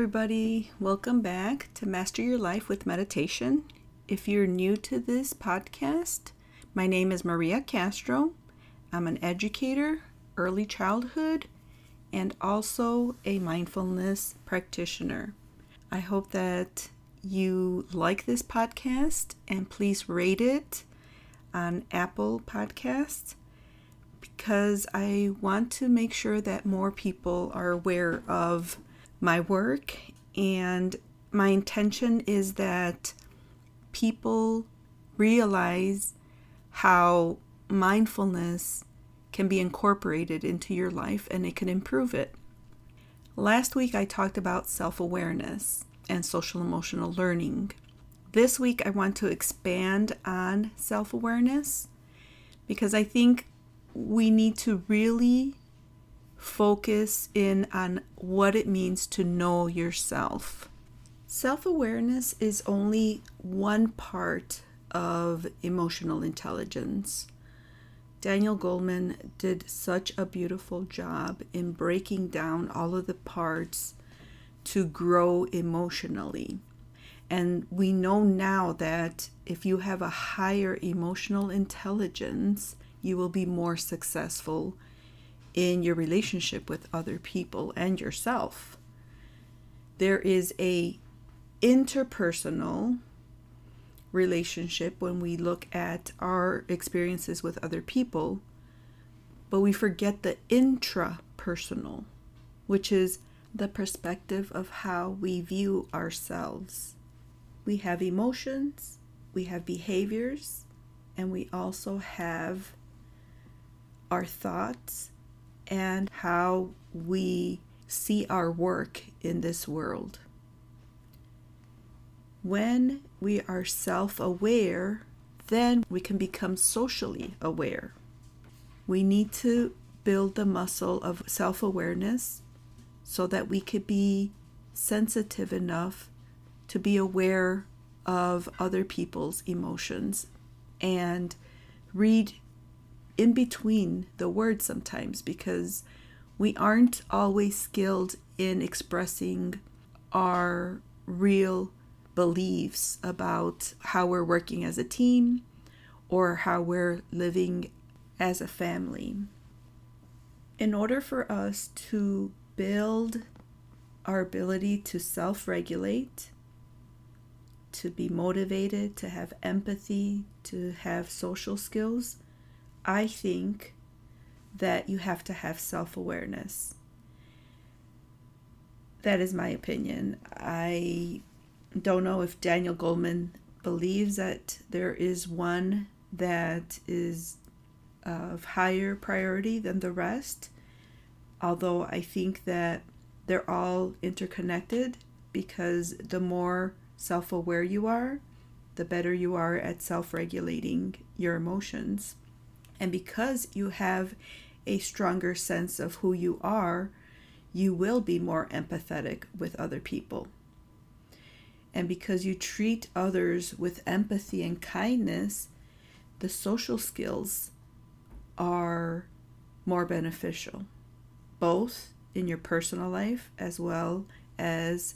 everybody. Welcome back to Master Your Life with Meditation. If you're new to this podcast, my name is Maria Castro. I'm an educator, early childhood, and also a mindfulness practitioner. I hope that you like this podcast and please rate it on Apple Podcasts because I want to make sure that more people are aware of my work and my intention is that people realize how mindfulness can be incorporated into your life and it can improve it. Last week I talked about self awareness and social emotional learning. This week I want to expand on self awareness because I think we need to really focus in on what it means to know yourself. Self awareness is only one part of emotional intelligence. Daniel Goleman did such a beautiful job in breaking down all of the parts to grow emotionally. And we know now that if you have a higher emotional intelligence, you will be more successful in your relationship with other people and yourself. There is a interpersonal relationship when we look at our experiences with other people, but we forget the intrapersonal, which is the perspective of how we view ourselves. We have emotions, we have behaviors, and we also have our thoughts and how we see our work in this world. When we are self aware, then we can become socially aware. We need to build the muscle of self awareness so that we could be sensitive enough to be aware of other people's emotions and read in between the words sometimes because we aren't always skilled in expressing our real beliefs about how we're working as a team or how we're living as a family. In order for us to build our ability to self regulate, to be motivated, to have empathy, to have social skills, I think that you have to have self awareness. That is my opinion. I don't know if Daniel Goleman believes that there is one that is of higher priority than the rest, although I think that they're all interconnected because the more self aware you are, the better you are at self regulating your emotions. And because you have a stronger sense of who you are, you will be more empathetic with other people. And because you treat others with empathy and kindness, the social skills are more beneficial, both in your personal life as well as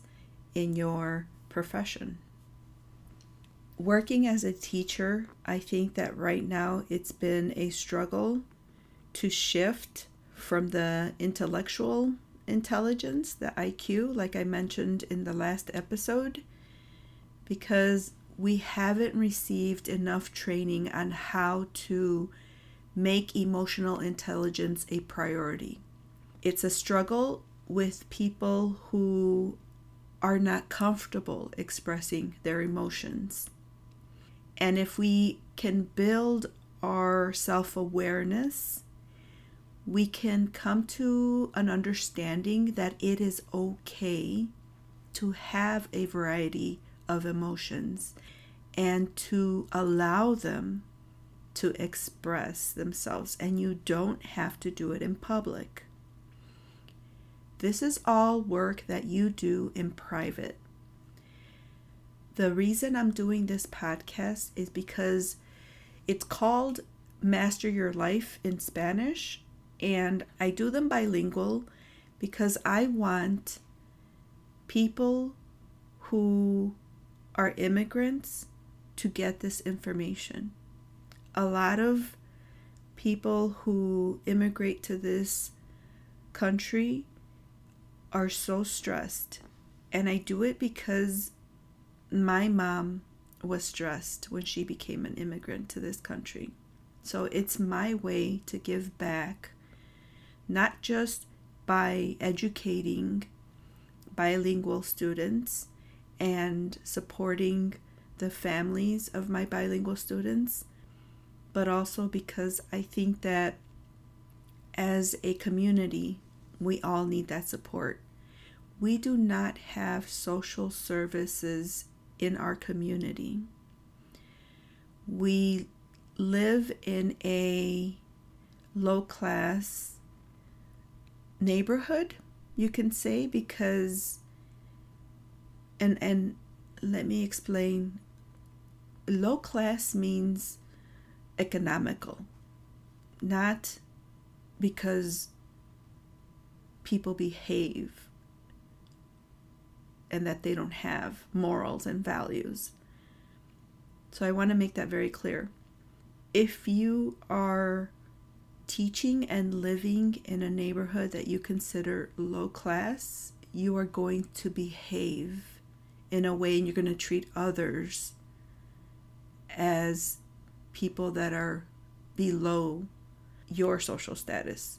in your profession working as a teacher, I think that right now it's been a struggle to shift from the intellectual intelligence, the IQ, like I mentioned in the last episode, because we haven't received enough training on how to make emotional intelligence a priority. It's a struggle with people who are not comfortable expressing their emotions. And if we can build our self awareness, we can come to an understanding that it is okay to have a variety of emotions and to allow them to express themselves, and you don't have to do it in public. This is all work that you do in private. The reason I'm doing this podcast is because it's called Master Your Life in Spanish, and I do them bilingual because I want people who are immigrants to get this information. A lot of people who immigrate to this country are so stressed. And I do it because my mom was stressed when she became an immigrant to this country. So it's my way to give back, not just by educating bilingual students and supporting the families of my bilingual students, but also because I think that as a community, we all need that support. We do not have social services in our community. We live in a low class neighborhood, you can say, because and and let me explain low class means economical not because people behave and that they don't have morals and values. So I want to make that very clear. If you are teaching and living in a neighborhood that you consider low class, you are going to behave in a way and you're going to treat others as people that are below your social status.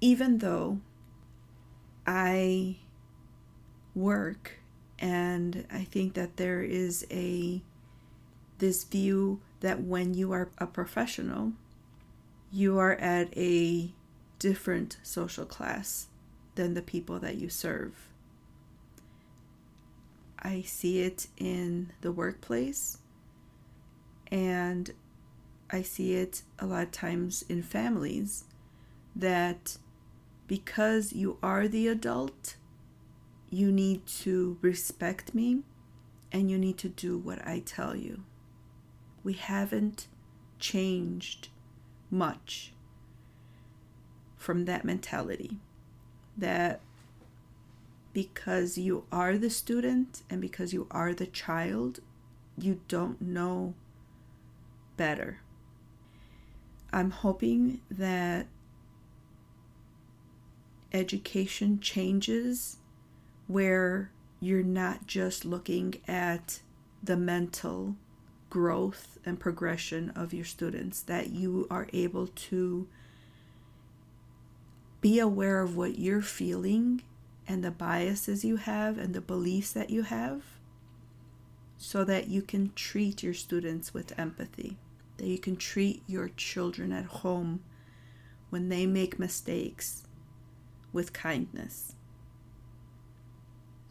Even though I work and I think that there is a this view that when you are a professional you are at a different social class than the people that you serve. I see it in the workplace and I see it a lot of times in families that because you are the adult, you need to respect me and you need to do what I tell you. We haven't changed much from that mentality that because you are the student and because you are the child, you don't know better. I'm hoping that education changes where you're not just looking at the mental growth and progression of your students, that you are able to be aware of what you're feeling and the biases you have and the beliefs that you have so that you can treat your students with empathy, that you can treat your children at home when they make mistakes with kindness.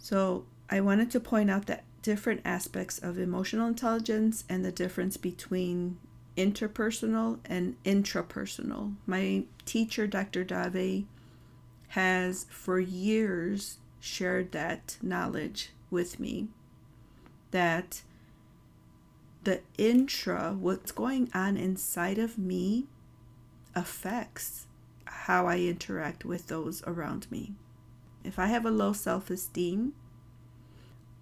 So, I wanted to point out that different aspects of emotional intelligence and the difference between interpersonal and intrapersonal. My teacher, Dr. Dave, has for years shared that knowledge with me that the intra, what's going on inside of me, affects how I interact with those around me. If I have a low self esteem,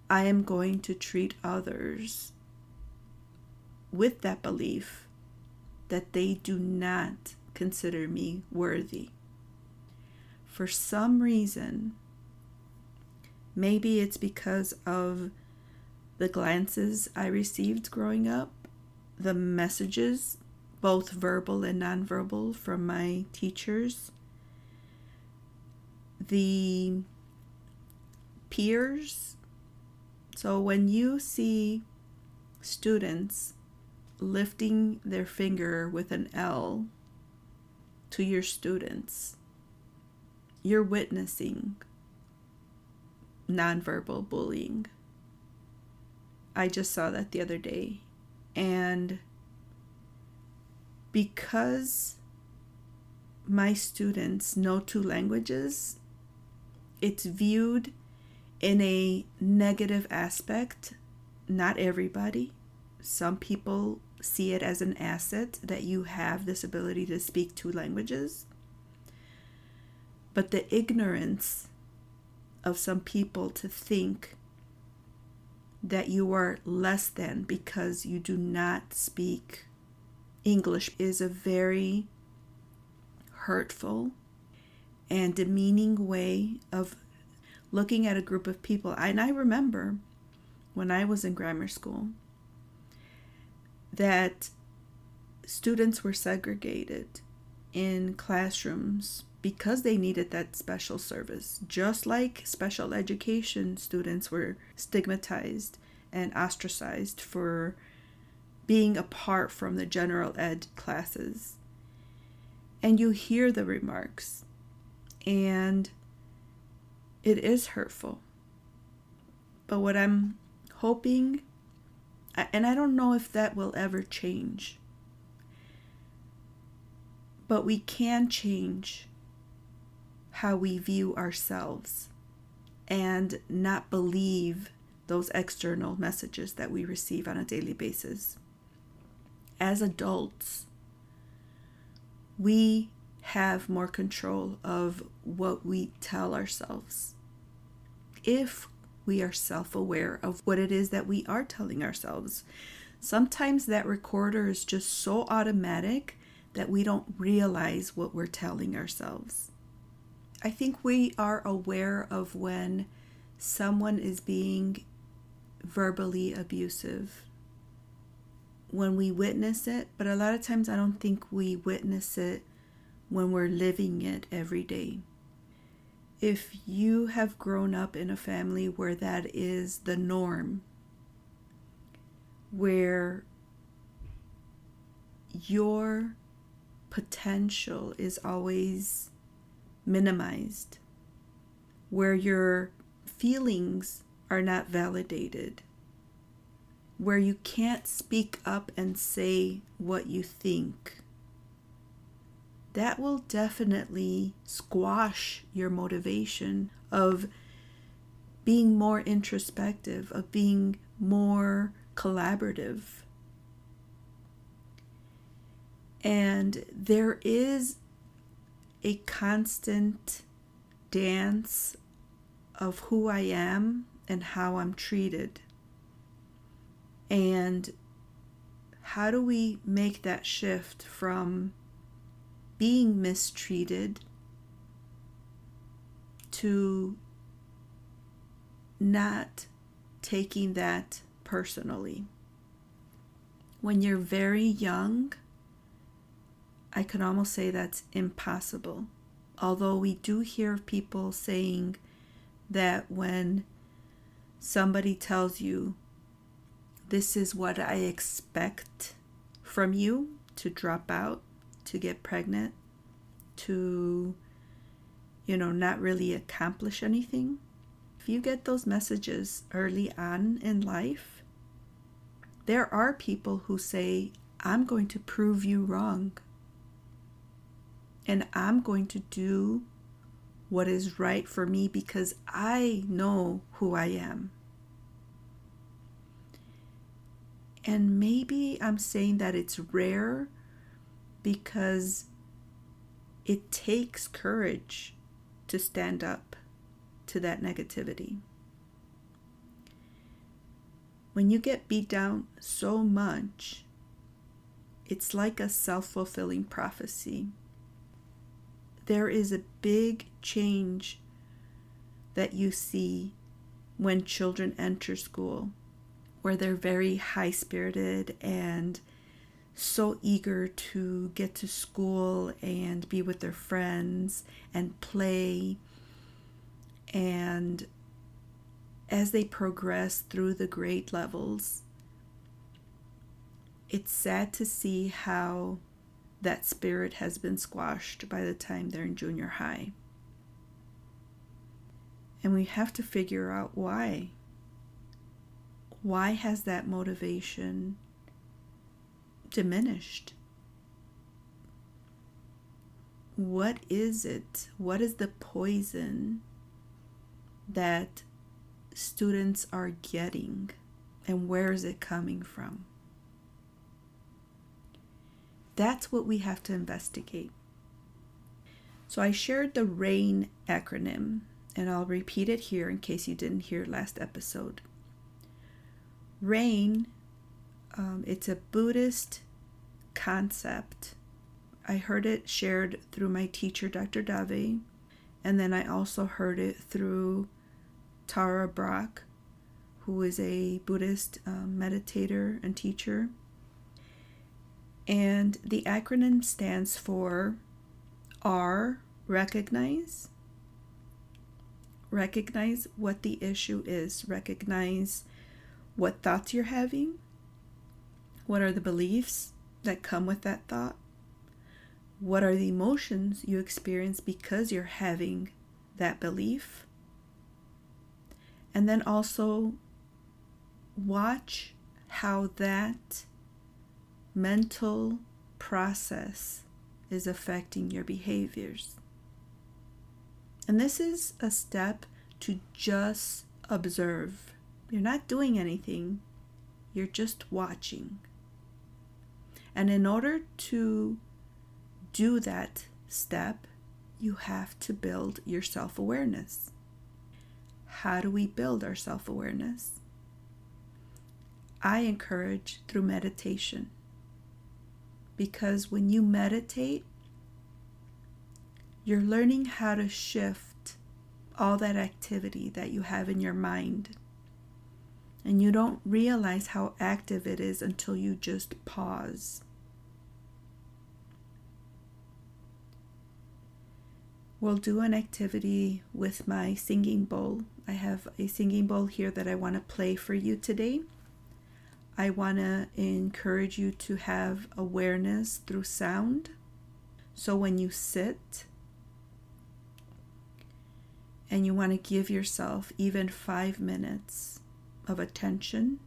I am going to treat others with that belief that they do not consider me worthy. For some reason, maybe it's because of the glances I received growing up, the messages, both verbal and nonverbal, from my teachers, the peers. So when you see students lifting their finger with an L to your students, you're witnessing nonverbal bullying. I just saw that the other day. And because my students know two languages, it's viewed in a negative aspect. Not everybody. Some people see it as an asset that you have this ability to speak two languages. But the ignorance of some people to think that you are less than because you do not speak English is a very hurtful and demeaning way of looking at a group of people. And I remember when I was in grammar school that students were segregated in classrooms because they needed that special service, just like special education students were stigmatized and ostracized for being apart from the general ed classes. And you hear the remarks, and it is hurtful. But what I'm hoping, and I don't know if that will ever change, but we can change how we view ourselves and not believe those external messages that we receive on a daily basis. As adults, we have more control of what we tell ourselves. If we are self aware of what it is that we are telling ourselves, sometimes that recorder is just so automatic that we don't realize what we're telling ourselves. I think we are aware of when someone is being verbally abusive when we witness it, but a lot of times I don't think we witness it when we're living it every day. If you have grown up in a family where that is the norm, where your potential is always minimized, where your feelings are not validated, where you can't speak up and say what you think, that will definitely squash your motivation of being more introspective, of being more collaborative. And there is a constant dance of who I am and how I'm treated. And how do we make that shift from being mistreated to not taking that personally? When you're very young, I can almost say that's impossible. Although we do hear people saying that when somebody tells you, This is what I expect from you to drop out, to get pregnant, to, you know, not really accomplish anything. If you get those messages early on in life, there are people who say, I'm going to prove you wrong and I'm going to do what is right for me because I know who I am. And maybe I'm saying that it's rare because it takes courage to stand up to that negativity. When you get beat down so much, it's like a self fulfilling prophecy there is a big change that you see when children enter school, where they're very high spirited and so eager to get to school and be with their friends and play. And as they progress through the grade levels, it's sad to see how that spirit has been squashed by the time they're in junior high. And we have to figure out why. Why has that motivation diminished? What is it? What is the poison that students are getting? And where is it coming from? That's what we have to investigate. So I shared the RAIN acronym, and I'll repeat it here in case you didn't hear last episode. Rain, um, it's a Buddhist concept. I heard it shared through my teacher, Dr. Dave, and then I also heard it through Tara Brach, who is a Buddhist um, meditator and teacher. And the acronym stands for R, recognize. Recognize what the issue is, recognize what thoughts you're having, what are the beliefs that come with that thought, what are the emotions you experience because you're having that belief, and then also watch how that mental process is affecting your behaviors. And this is a step to just observe. You're not doing anything, you're just watching. And in order to do that step, you have to build your self awareness. How do we build our self awareness? I encourage through meditation. Because when you meditate, you're learning how to shift all that activity that you have in your mind. And you don't realize how active it is until you just pause. We'll do an activity with my singing bowl. I have a singing bowl here that I want to play for you today. I want to encourage you to have awareness through sound. So when you sit and you want to give yourself even five minutes of attention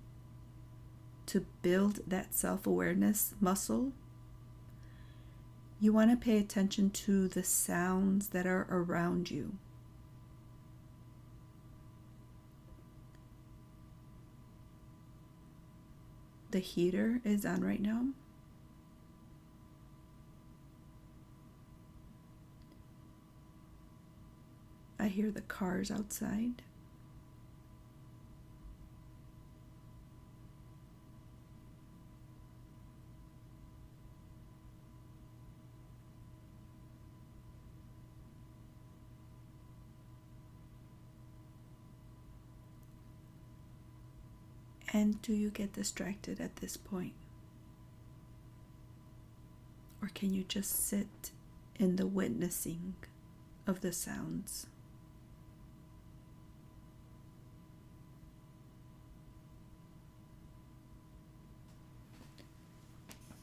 to build that self awareness muscle, you want to pay attention to the sounds that are around you. The heater is on right now. I hear the cars outside. And do you get distracted at this point? Or can you just sit in the witnessing of the sounds?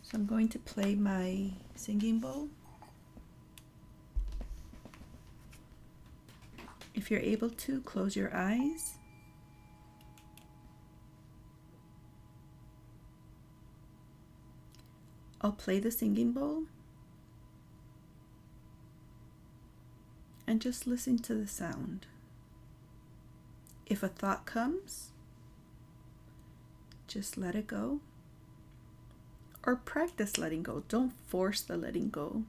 So I'm going to play my singing bowl. If you're able to, close your eyes. I'll play the singing bowl and just listen to the sound. If a thought comes, just let it go. Or practice letting go. Don't force the letting go.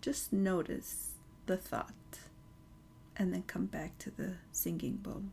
Just notice the thought and then come back to the singing bowl.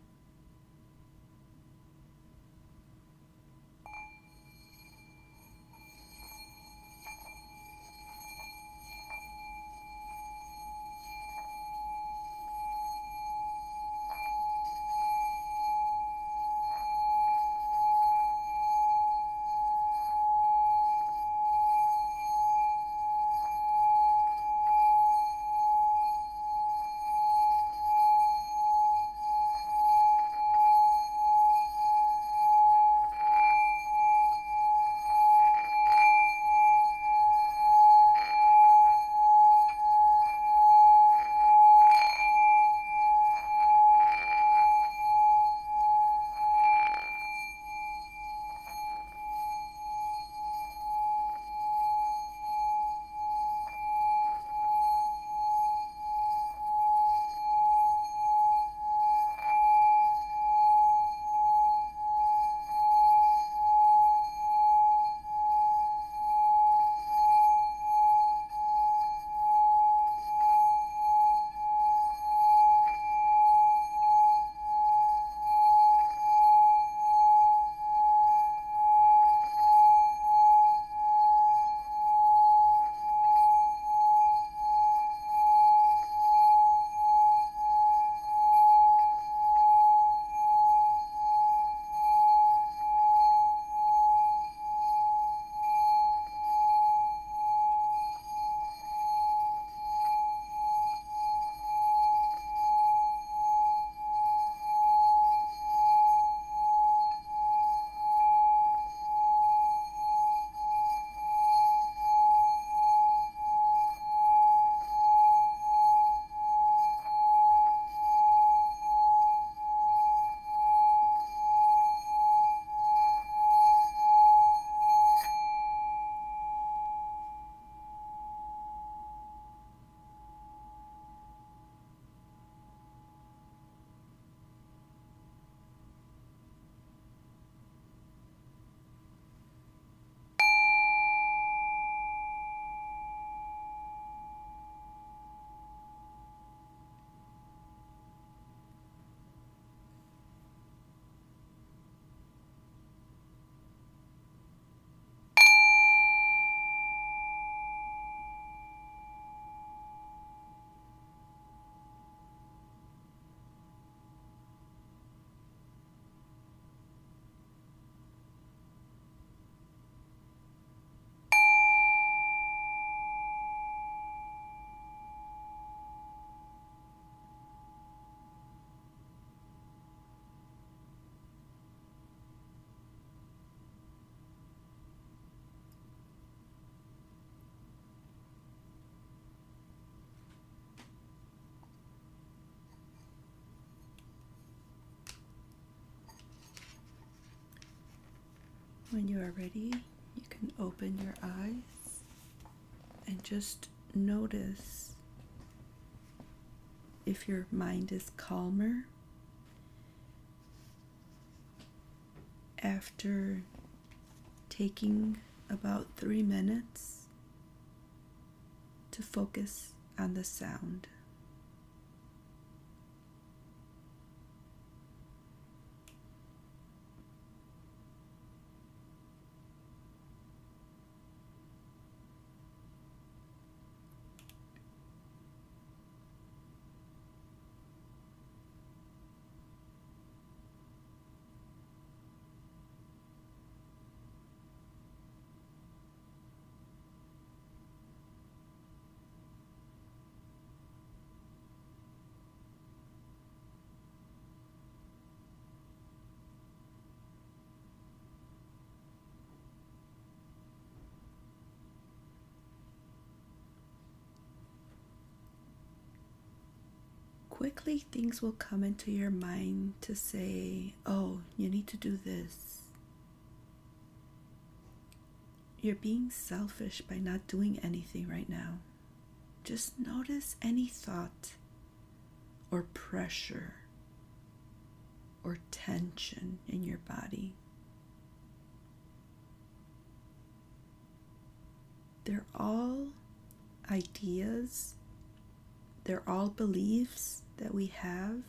When you are ready, you can open your eyes and just notice if your mind is calmer after taking about three minutes to focus on the sound. Quickly things will come into your mind to say, oh, you need to do this. You're being selfish by not doing anything right now. Just notice any thought or pressure or tension in your body. They're all ideas, they're all beliefs that we have,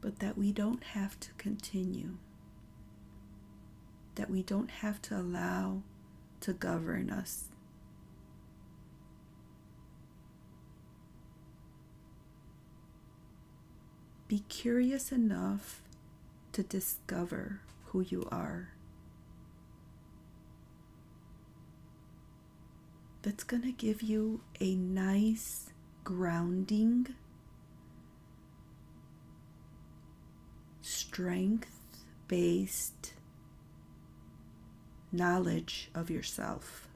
but that we don't have to continue, that we don't have to allow to govern us. Be curious enough to discover who you are. That's going to give you a nice grounding, strength based knowledge of yourself.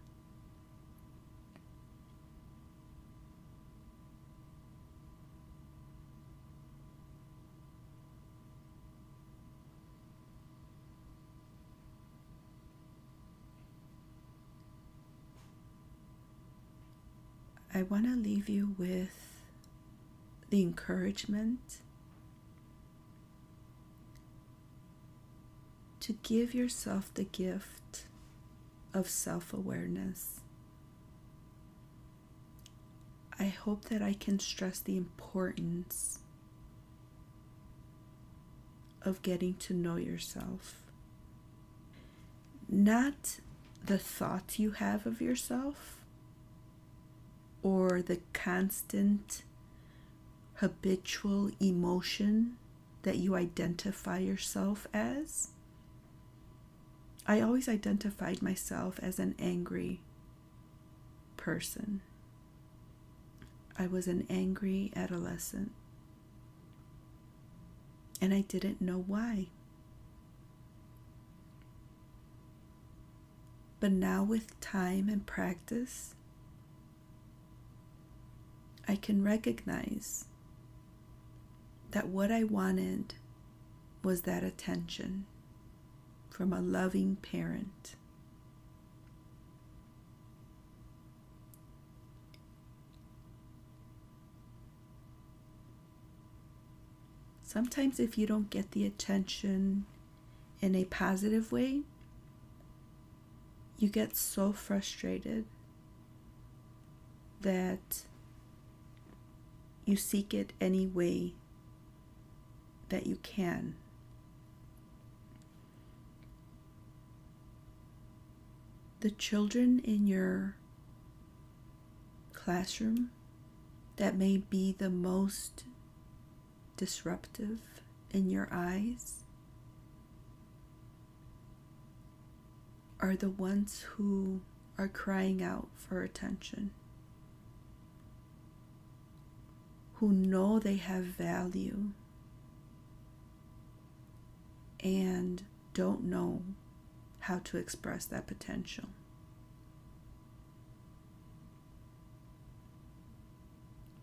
I want to leave you with the encouragement to give yourself the gift of self awareness. I hope that I can stress the importance of getting to know yourself. Not the thoughts you have of yourself or the constant habitual emotion that you identify yourself as. I always identified myself as an angry person. I was an angry adolescent. And I didn't know why. But now, with time and practice, I can recognize that what I wanted was that attention from a loving parent. Sometimes, if you don't get the attention in a positive way, you get so frustrated that you seek it any way that you can. The children in your classroom that may be the most disruptive in your eyes are the ones who are crying out for attention. Who know they have value and don't know how to express that potential.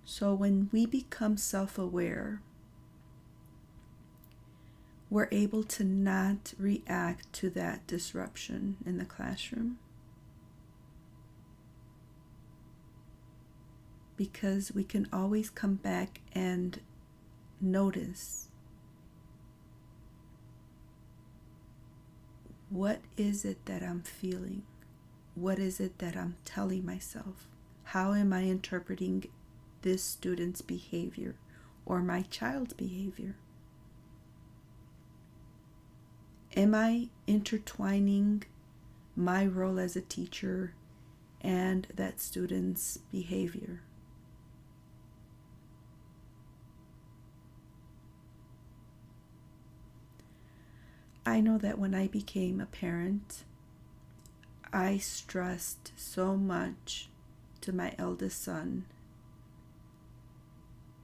So when we become self aware, we're able to not react to that disruption in the classroom. Because we can always come back and notice what is it that I'm feeling? What is it that I'm telling myself? How am I interpreting this student's behavior or my child's behavior? Am I intertwining my role as a teacher and that student's behavior? I know that when I became a parent, I stressed so much to my eldest son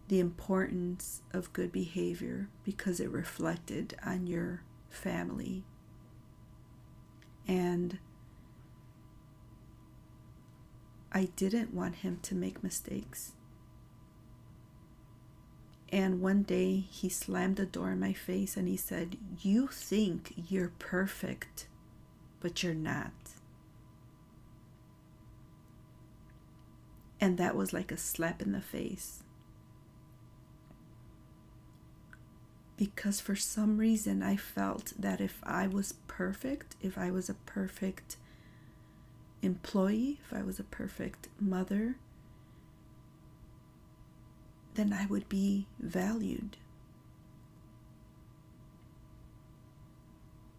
the importance of good behavior because it reflected on your family. And I didn't want him to make mistakes. And one day he slammed the door in my face and he said, You think you're perfect, but you're not. And that was like a slap in the face. Because for some reason I felt that if I was perfect, if I was a perfect employee, if I was a perfect mother, then I would be valued.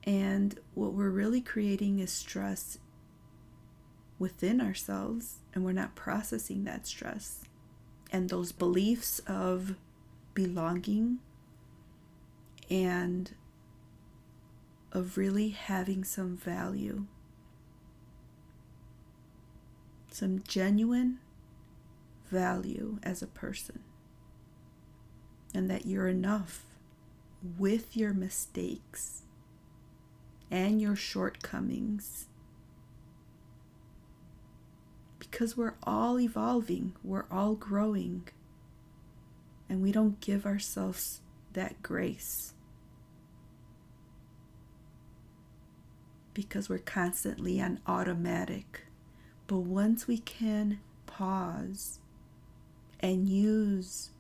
And what we're really creating is stress within ourselves and we're not processing that stress. And those beliefs of belonging and of really having some value, some genuine value as a person, and that you're enough with your mistakes and your shortcomings because we're all evolving, we're all growing, and we don't give ourselves that grace because we're constantly on automatic. But once we can pause and use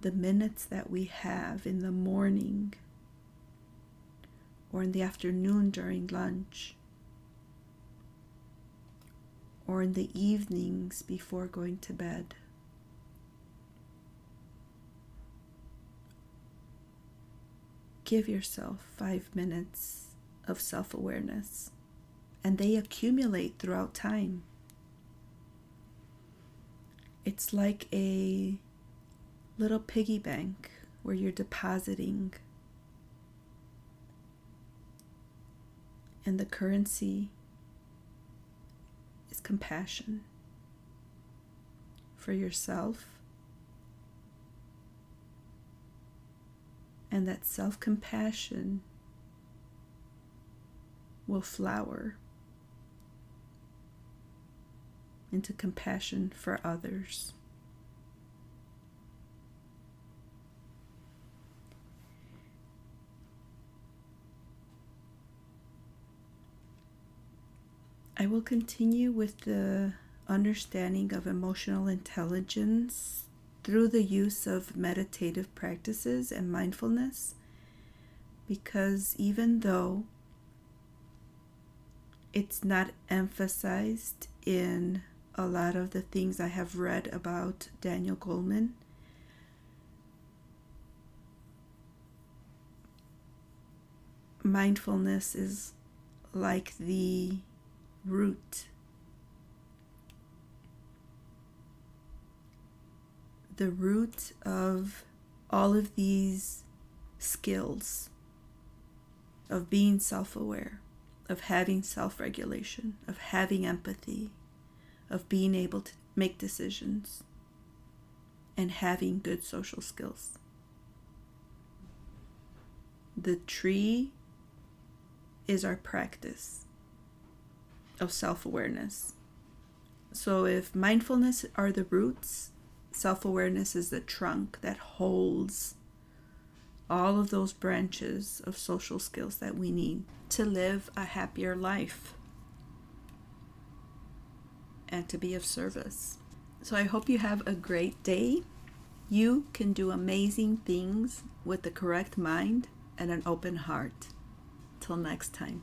the minutes that we have in the morning or in the afternoon during lunch or in the evenings before going to bed. Give yourself five minutes of self awareness, and they accumulate throughout time. It's like a little piggy bank where you're depositing, and the currency is compassion for yourself. And that self compassion will flower into compassion for others. I will continue with the understanding of emotional intelligence through the use of meditative practices and mindfulness because even though it's not emphasized in a lot of the things I have read about Daniel Goleman. Mindfulness is like the root. The root of all of these skills of being self aware, of having self regulation, of having empathy, of being able to make decisions, and having good social skills. The tree is our practice of self awareness. So, if mindfulness are the roots, self awareness is the trunk that holds all of those branches of social skills that we need to live a happier life and to be of service. So I hope you have a great day. You can do amazing things with the correct mind and an open heart. Till next time.